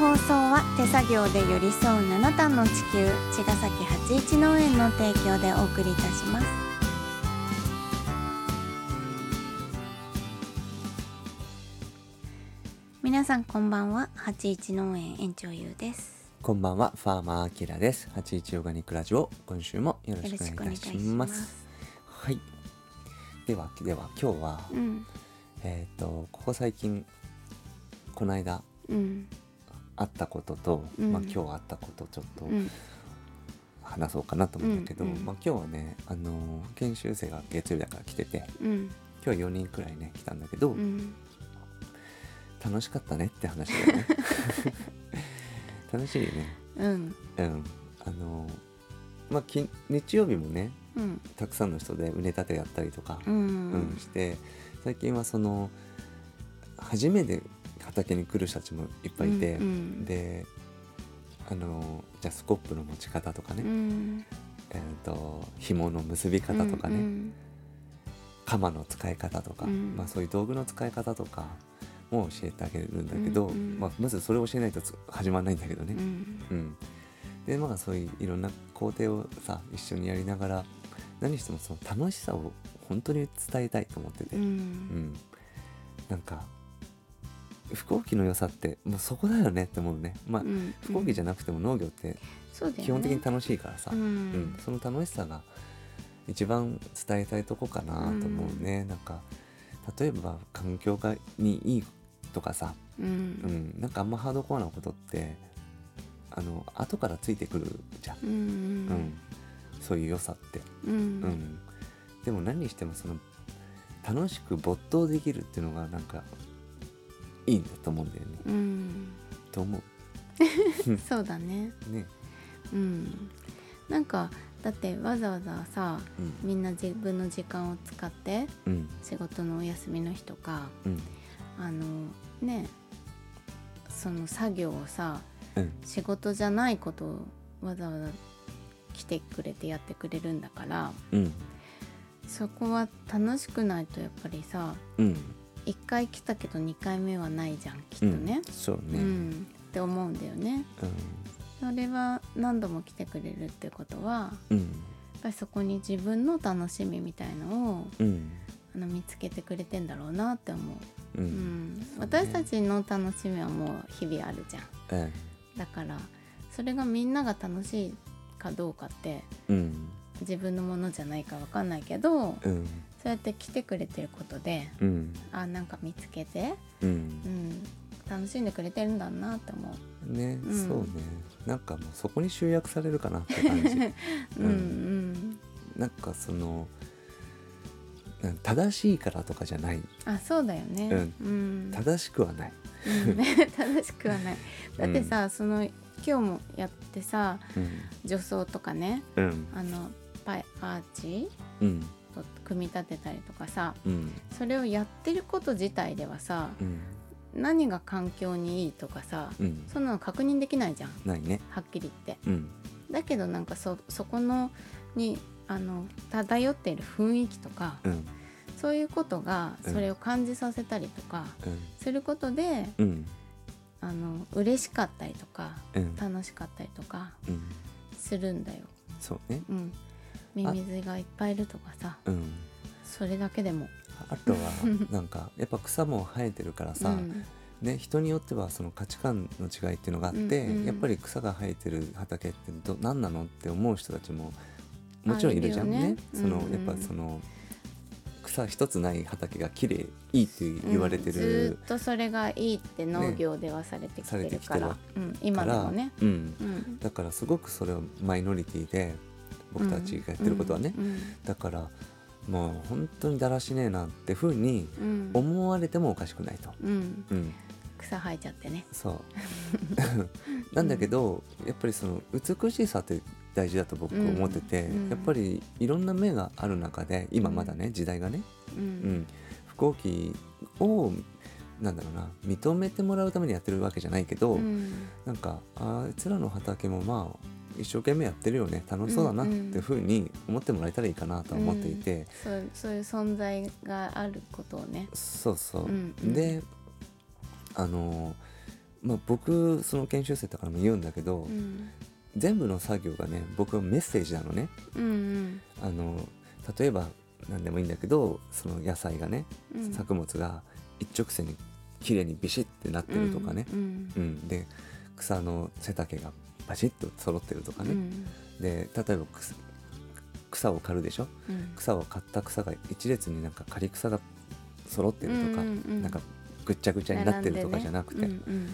放送は手作業で寄り添う七段の地球茅ヶ崎八一農園の提供でお送りいたします皆さんこんばんは八一農園園長ゆうですこんばんは、ファーマーアキラです。八一オーガニックラジオ、今週もよろしくお願いいたします。はい。では、では、今日は、うんえっ、と、ここ最近、この間、うんあったことと、うん。まあ、今日あったこと、ちょっとうん。話そうかなと思うんだけど、うん。うん。まあ、今日はね、あのー研修生が月曜日だから来てて、うん。今日は4人くらいね、来たんだけど、うん。楽しかったねって話だよね。楽しいよね。うん。うん。あのーまあ、き日曜日もね、うん。たくさんの人で畝立てやったりとか、ううんんして最近はその初めて畑に来る人たちもいっぱいいて、うんであのじゃあスコップの持ち方とかね、うん。えー、と紐の結び方とかね、うん鎌の使い方とか、うん。まあ、そういう道具の使い方とかも教えてあげるんだけど、うんうん。まあ、まずそれを教えないとつ始まらないんだけどね。うん。うん、でまあそういういろんな工程をさ一緒にやりながら何してもその楽しさを本当に伝えたいと思ってて、ううんん。なんか飛行機の良さってもうそこだよねって思うね。まあ、うん飛行機じゃなくても農業って基本的に楽しいからさ、ううんんその楽しさが一番伝えたいとこかなと思うね、なんか例えば環境がにいいとかさ、ううん。ん、なんかあんまハードコアなことってあの後からついてくるじゃん、うんうんそういう良さって、うん。うん、でも何にしてもその楽しく没頭できるっていうのがなんかいいんだと思うんだよね、うん。と思 そうだね。うね。うん。なんかだってわざわざさうんみんな自分の時間を使ってうん仕事のお休みの日とかうん。あのねその作業をさうん。仕事じゃないことをわざわざ来てくれてやってくれるんだからうん。そこは楽しくないとやっぱりさうん1回来たけど2回目はないじゃんきっとね。うん、。そううね、んって思うんだよね。それは何度も来てくれるってことはうん。やっぱりそこに自分の楽しみみたいのをうん。あの見つけてくれてんだろうなって思う。うん。私たちの楽しみはもう日々あるじゃん。うんだからそれがみんなが楽しいかどうかってうん。自分のものじゃないかわかんないけどうんそうやって来てくれてることでうん。あなんか見つけて、ううんん、楽しんでくれてるんだなって思う。ね、うん。そうね。なんかもうそこに集約されるかなって感じ。うんうん。なんかその正しいからとかじゃない。あそうだよね。うん。正しくはない、うん。正しくはない。だってさ、その今日もやってさ助走とかねうん。あのパイアーチ？うんを組み立てたりとかさうん。それをやってること自体ではさうん。何が環境にいいとかさうん。そんなの確認できないじゃん。ないね。はっきり言って。うん。だけどなんかそそこのにあの漂っている雰囲気とかうん。そういうことがうん。それを感じさせたりとかすることで、うん。あの嬉しかったりとかうん。楽しかったりとかうん。するんだよ。そうね。うん、ミミズがいっぱいいるとかさうん。それだけでも。あとは なんかやっぱ草も生えてるからさ、うん。ね、人によってはその価値観の違いっていうのがあって、うんうんやっぱり草が生えてる畑ってど何なのって思う人たちももちろんいるじゃんね。ね。そのうんうん。やっぱその草一つない畑が綺麗いいって言われてうん。ずっとそれがいいって農業ではされてきてるから、さうん、今でもね。うん、うん。だからすごくそれはマイノリティで僕たちがやってることはね、うんだからもう本当にだらしねえなってふうにうん。思われてもおかしくないと。うん、うん、草生えちゃってね。そう。なんだけど、やっぱりその美しさって大事だと僕思ってて、うん。やっぱりいろんな目がある中で今まだね、時代がね、ううん。ん、飛行機をなんだろうな認めてもらうためにやってるわけじゃないけど、うん。なんかあいつらの畑もまあ一生懸命やってるよね楽しそうだなっていうふうに思ってもらえたらいいかなとは思っていて、そうそういう存在があることをね。そうそう、うんうん。であのまあ、僕その研修生とかにも言うんだけど、うん。全部の作業がね僕はメッセージなのね。うんあの例えば何でもいいんだけどその野菜がね、うん。作物が一直線に綺麗にビシッてなってるとかね、うん。うん。で草の背丈がバシッと揃ってるとかね、うん。で例えば草草を刈るでしょ？うん。草を刈った草が一列になんか刈り草が揃ってるとか、うんうんうん。なんかぐっちゃぐちゃになってるとかじゃなくて、並んでね。うん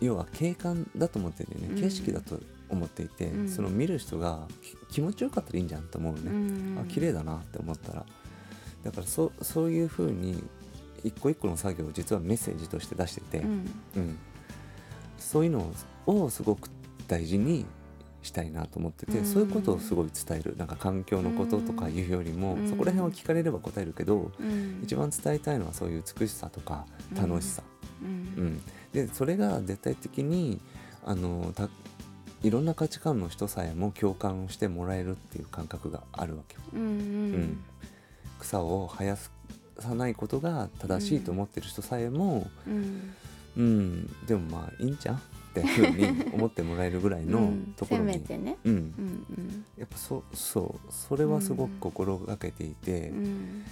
要は景観だと思っててね、うん。景色だと思っていて、うん。その見る人がき気持ちよかったらいいんじゃんと思うね、うんあ綺麗だなって思ったら。だからそそういう風に一個一個の作業を実はメッセージとして出してて、うん。うん。そういうのをすごく大事にしたいなと思ってて、うん。そういうことをすごい伝える。なんか環境のこととかいうよりも、うん。そこら辺を聞かれれば答えるけど、うん。一番伝えたいのはそういう美しさとか楽しさ、ううん。んでそれが絶対的にあのたいろんな価値観の人さえも共感をしてもらえるっていう感覚があるわけよ。うんうん。草を生やさないことが正しいと思ってる人さえも、うん。うん、でもまあいいんじゃんってふうに思ってもらえるぐらいのうん。ところに、せめてね。うん、うんうん。やっぱそうそうそれはすごく心がけていて、うん。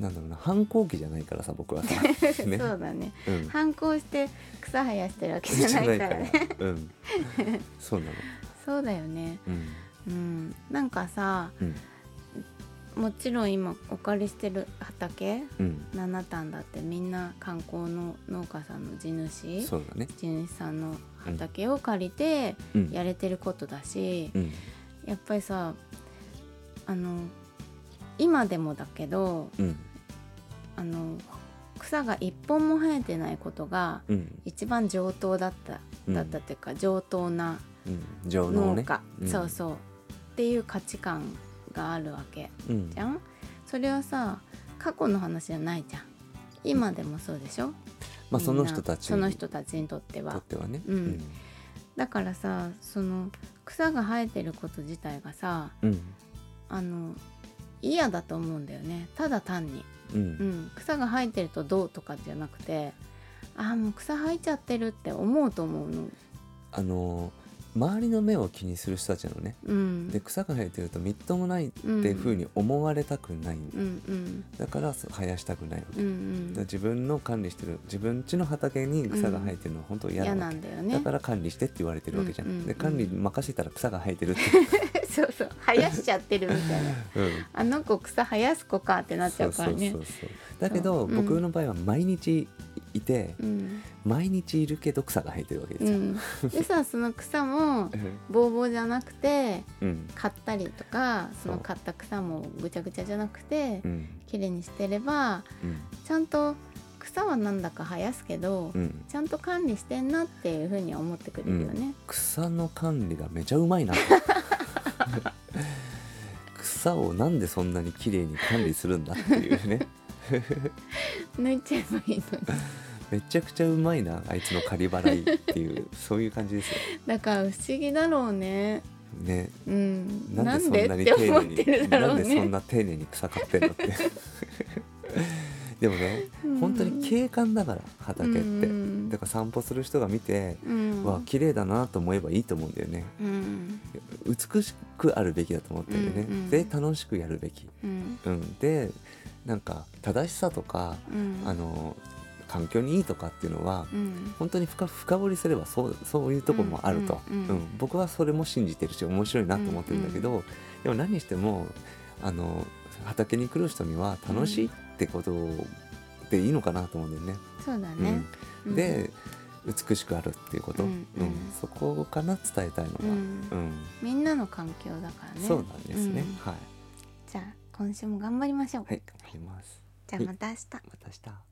なんだろうな反抗期じゃないからさ僕はさ、ね。そうだね。うん、反抗して草生やしてるわけじゃないから。ねうん、そうなの、そうだよね。うん。うん。なんかさうんもちろん今お借りしてる畑うん、7単だってみんな観光の農家さんの地主そうだね、地主さんの畑を借りてうん、やれてることだし、うん。やっぱりさあの今でもだけどうん。あの草が一本も生えてないことがうん。一番上等だった、うん。だったっていうか上等な農家、うんそうそう。っていう価値観があるわけうん。じゃん？それはさ過去の話じゃないじゃん。今でもそうでしょ？まあその人たちその人たちにとってとはってはね、うん。だからさその草が生えてること自体がさうん。あの嫌だと思うんだよね。ただ単に、うん。うん、草が生えてるとどうとかじゃなくてあーもう草生えちゃってるって思うと思うの。あのー周りの目を気にする人たちなのね。うん。で草が生えてるとみっともないっていうふうに思われたくない、うんうん。だから生やしたくないわけ、うんうん。自分の管理してる自分家の畑に草が生えてるのは本当嫌嫌なわけ、なんだよね。だから管理してって言われてるわけじゃん、うんうんうん。で管理任せたら草が生えてるって、そうそう。生やしちゃってるみたいな。うん、あの子草生やす子かってなっちゃうからね。そうそうそうそう。だけど、うん。僕の場合は毎日いて、うん。毎日いるけど草が生えてるわけですよ、うん、でさ その草もうん。ボーボーじゃなくてうん。刈ったりとかそのそう。刈った草もぐちゃぐちゃじゃなくてうん。綺麗にしてればうん。ちゃんと草はなんだか生やすけど、うん。ちゃんと管理してんなっていうふうには思ってくれるよね。草の管理がめちゃうまいな。草をなんでそんなに綺麗に管理するんだっていうね。抜いちゃえばいいのにめちゃくちゃうまいなあいつの仮払いっていう そういう感じですよ。だから不思議だろうね。ね。うん、ななんんででそんなに丁寧にてるだろなうんね。でそんな丁寧に草刈ってんのって。でもね本当に景観だから畑って、うん。だから散歩する人が見て、うん。わ綺麗だなと思えばいいと思うんだよね。うん。美しくあるべきだと思ってるよね、うんうん。で楽しくやるべき、うん。うん、でなんか正しさとか、うん。あの環境にいいとかっていうのは、うん。本当に深深掘りすればそうそういうとこもあると、うんうんうん。僕はそれも信じてるし面白いなと思ってるんだけど、でも何にしてもあの畑に来る人には楽しいってことでいいのかなと思うんだよね。そうだね。うん。で美しくあるっていうこと、ううん。ん。そこかな伝えたいのは、うん。うん。みんなの環境だからね。そうなんですね、うん。はい、じゃあ今週も頑張りましょう。はい、頑張ります。じゃあまた明日。また明日。